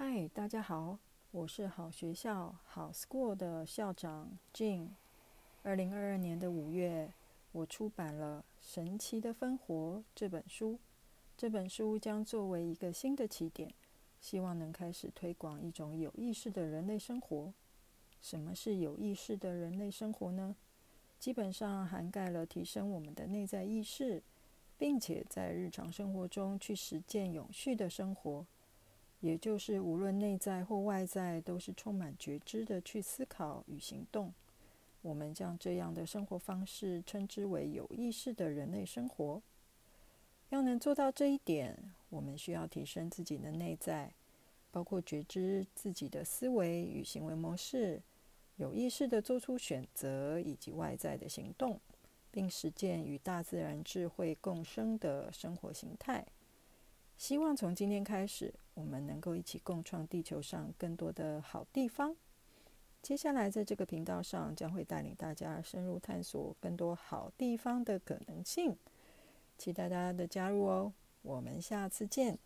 嗨，大家好，我是好学校好 School 的校长 Jean。二零二二年的五月，我出版了《神奇的分活》这本书。这本书将作为一个新的起点，希望能开始推广一种有意识的人类生活。什么是有意识的人类生活呢？基本上涵盖了提升我们的内在意识，并且在日常生活中去实践永续的生活。也就是，无论内在或外在，都是充满觉知的去思考与行动。我们将这样的生活方式称之为有意识的人类生活。要能做到这一点，我们需要提升自己的内在，包括觉知自己的思维与行为模式，有意识地做出选择，以及外在的行动，并实践与大自然智慧共生的生活形态。希望从今天开始，我们能够一起共创地球上更多的好地方。接下来，在这个频道上，将会带领大家深入探索更多好地方的可能性，期待大家的加入哦。我们下次见。